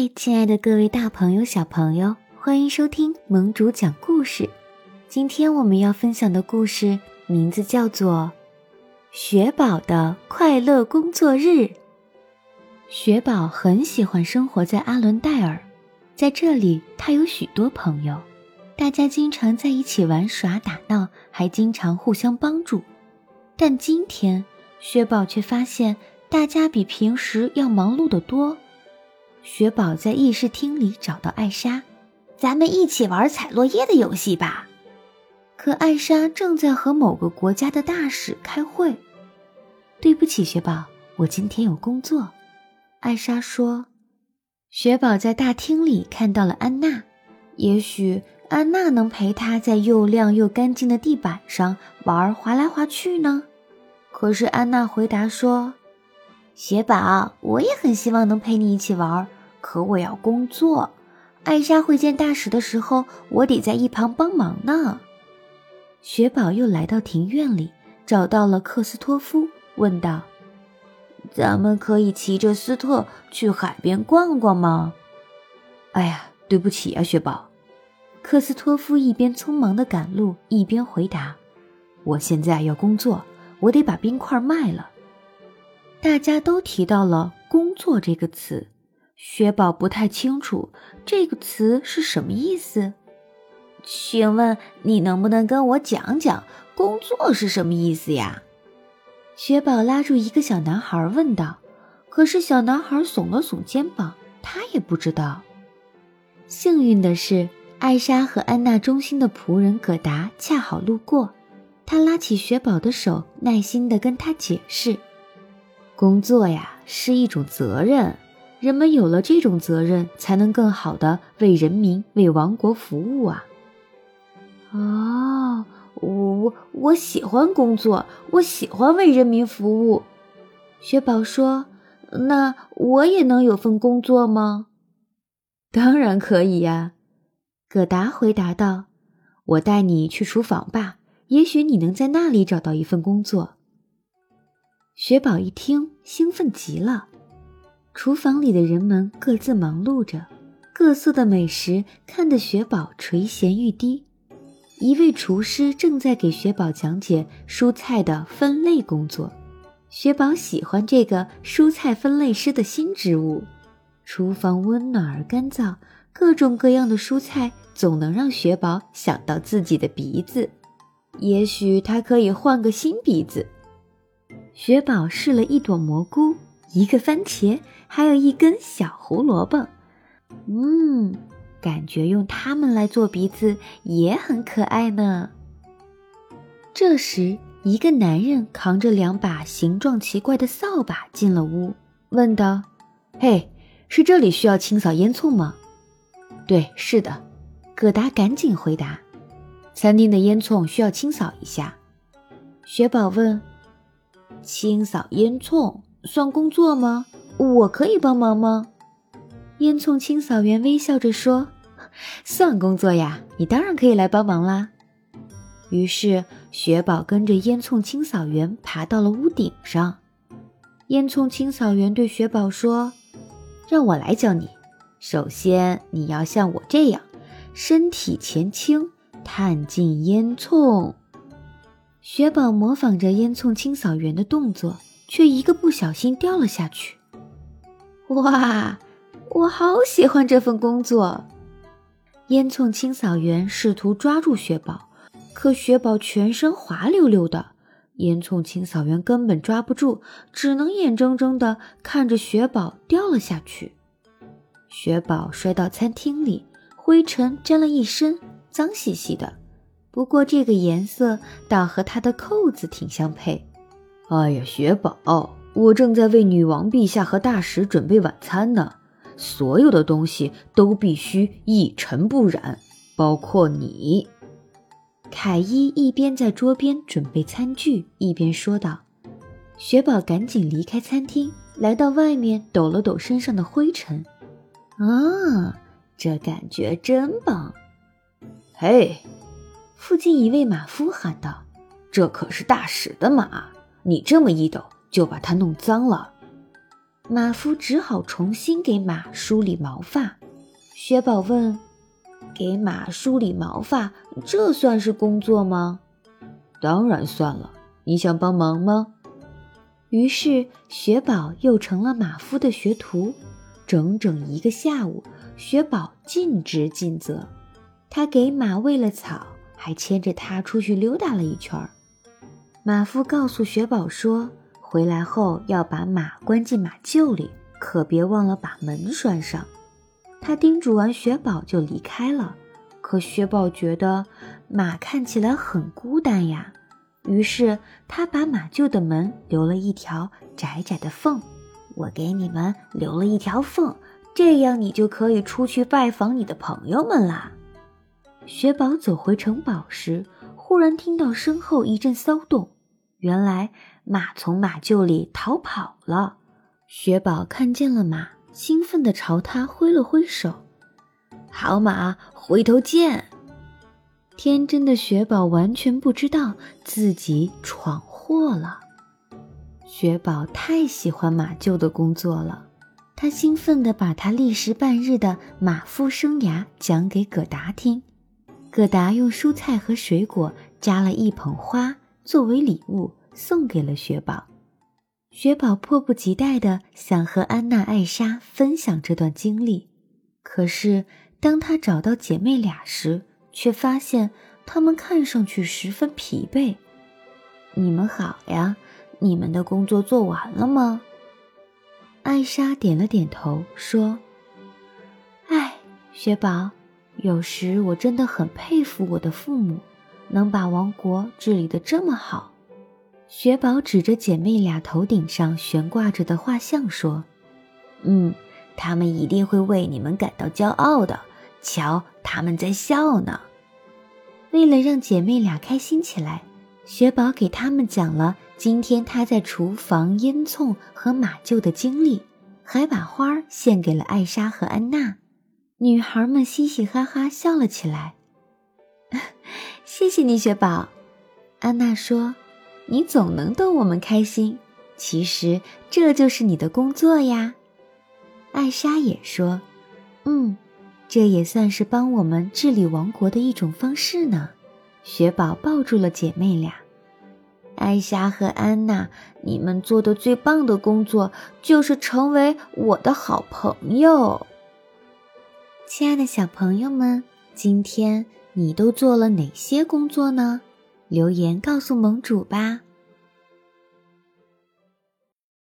嘿，亲爱的各位大朋友、小朋友，欢迎收听盟主讲故事。今天我们要分享的故事名字叫做《雪宝的快乐工作日》。雪宝很喜欢生活在阿伦戴尔，在这里他有许多朋友，大家经常在一起玩耍打闹，还经常互相帮助。但今天，雪宝却发现大家比平时要忙碌得多。雪宝在议事厅里找到艾莎，咱们一起玩采落叶的游戏吧。可艾莎正在和某个国家的大使开会。对不起，雪宝，我今天有工作。艾莎说。雪宝在大厅里看到了安娜，也许安娜能陪她在又亮又干净的地板上玩滑来滑去呢。可是安娜回答说：“雪宝，我也很希望能陪你一起玩。”可我要工作，艾莎会见大使的时候，我得在一旁帮忙呢。雪宝又来到庭院里，找到了克斯托夫，问道：“咱们可以骑着斯特去海边逛逛吗？”哎呀，对不起啊，雪宝。克斯托夫一边匆忙的赶路，一边回答：“我现在要工作，我得把冰块卖了。”大家都提到了“工作”这个词。雪宝不太清楚这个词是什么意思，请问你能不能跟我讲讲“工作”是什么意思呀？雪宝拉住一个小男孩问道。可是小男孩耸了耸肩膀，他也不知道。幸运的是，艾莎和安娜中心的仆人葛达恰好路过，他拉起雪宝的手，耐心地跟他解释：“工作呀，是一种责任。”人们有了这种责任，才能更好的为人民、为王国服务啊！哦，我我我喜欢工作，我喜欢为人民服务。雪宝说：“那我也能有份工作吗？”当然可以呀，葛达回答道：“我带你去厨房吧，也许你能在那里找到一份工作。”雪宝一听，兴奋极了。厨房里的人们各自忙碌着，各色的美食看得雪宝垂涎欲滴。一位厨师正在给雪宝讲解蔬菜的分类工作。雪宝喜欢这个蔬菜分类师的新职务。厨房温暖而干燥，各种各样的蔬菜总能让雪宝想到自己的鼻子。也许他可以换个新鼻子。雪宝试了一朵蘑菇。一个番茄，还有一根小胡萝卜，嗯，感觉用它们来做鼻子也很可爱呢。这时，一个男人扛着两把形状奇怪的扫把进了屋，问道：“嘿，是这里需要清扫烟囱吗？”“对，是的。”葛达赶紧回答。“餐厅的烟囱需要清扫一下。”雪宝问：“清扫烟囱？”算工作吗？我可以帮忙吗？烟囱清扫员微笑着说：“算工作呀，你当然可以来帮忙啦。”于是雪宝跟着烟囱清扫员爬到了屋顶上。烟囱清扫员对雪宝说：“让我来教你。首先，你要像我这样，身体前倾，探进烟囱。”雪宝模仿着烟囱清扫员的动作。却一个不小心掉了下去。哇，我好喜欢这份工作！烟囱清扫员试图抓住雪宝，可雪宝全身滑溜溜的，烟囱清扫员根本抓不住，只能眼睁睁的看着雪宝掉了下去。雪宝摔到餐厅里，灰尘沾了一身，脏兮兮的。不过这个颜色倒和他的扣子挺相配。哎呀，雪宝，我正在为女王陛下和大使准备晚餐呢。所有的东西都必须一尘不染，包括你。凯伊一边在桌边准备餐具，一边说道。雪宝赶紧离开餐厅，来到外面，抖了抖身上的灰尘。啊，这感觉真棒！嘿，附近一位马夫喊道：“这可是大使的马。”你这么一抖，就把它弄脏了。马夫只好重新给马梳理毛发。雪宝问：“给马梳理毛发，这算是工作吗？”“当然算了。你想帮忙吗？”于是雪宝又成了马夫的学徒。整整一个下午，雪宝尽职尽责。他给马喂了草，还牵着它出去溜达了一圈儿。马夫告诉雪宝说：“回来后要把马关进马厩里，可别忘了把门拴上。”他叮嘱完雪宝就离开了。可雪宝觉得马看起来很孤单呀，于是他把马厩的门留了一条窄窄的缝。我给你们留了一条缝，这样你就可以出去拜访你的朋友们啦。雪宝走回城堡时，忽然听到身后一阵骚动，原来马从马厩里逃跑了。雪宝看见了马，兴奋地朝他挥了挥手：“好马，回头见！”天真的雪宝完全不知道自己闯祸了。雪宝太喜欢马厩的工作了，他兴奋地把他历时半日的马夫生涯讲给葛达听。葛达用蔬菜和水果扎了一捧花作为礼物送给了雪宝。雪宝迫不及待地想和安娜、艾莎分享这段经历，可是当他找到姐妹俩时，却发现她们看上去十分疲惫。你们好呀。你们的工作做完了吗？艾莎点了点头，说：“哎，雪宝，有时我真的很佩服我的父母，能把王国治理的这么好。”雪宝指着姐妹俩头顶上悬挂着的画像说：“嗯，他们一定会为你们感到骄傲的。瞧，他们在笑呢。”为了让姐妹俩开心起来，雪宝给他们讲了。今天他在厨房烟囱和马厩的经历，还把花献给了艾莎和安娜。女孩们嘻嘻哈哈笑了起来。谢谢你，雪宝。安娜说：“你总能逗我们开心。其实这就是你的工作呀。”艾莎也说：“嗯，这也算是帮我们治理王国的一种方式呢。”雪宝抱住了姐妹俩。艾莎和安娜，你们做的最棒的工作就是成为我的好朋友。亲爱的小朋友们，今天你都做了哪些工作呢？留言告诉盟主吧。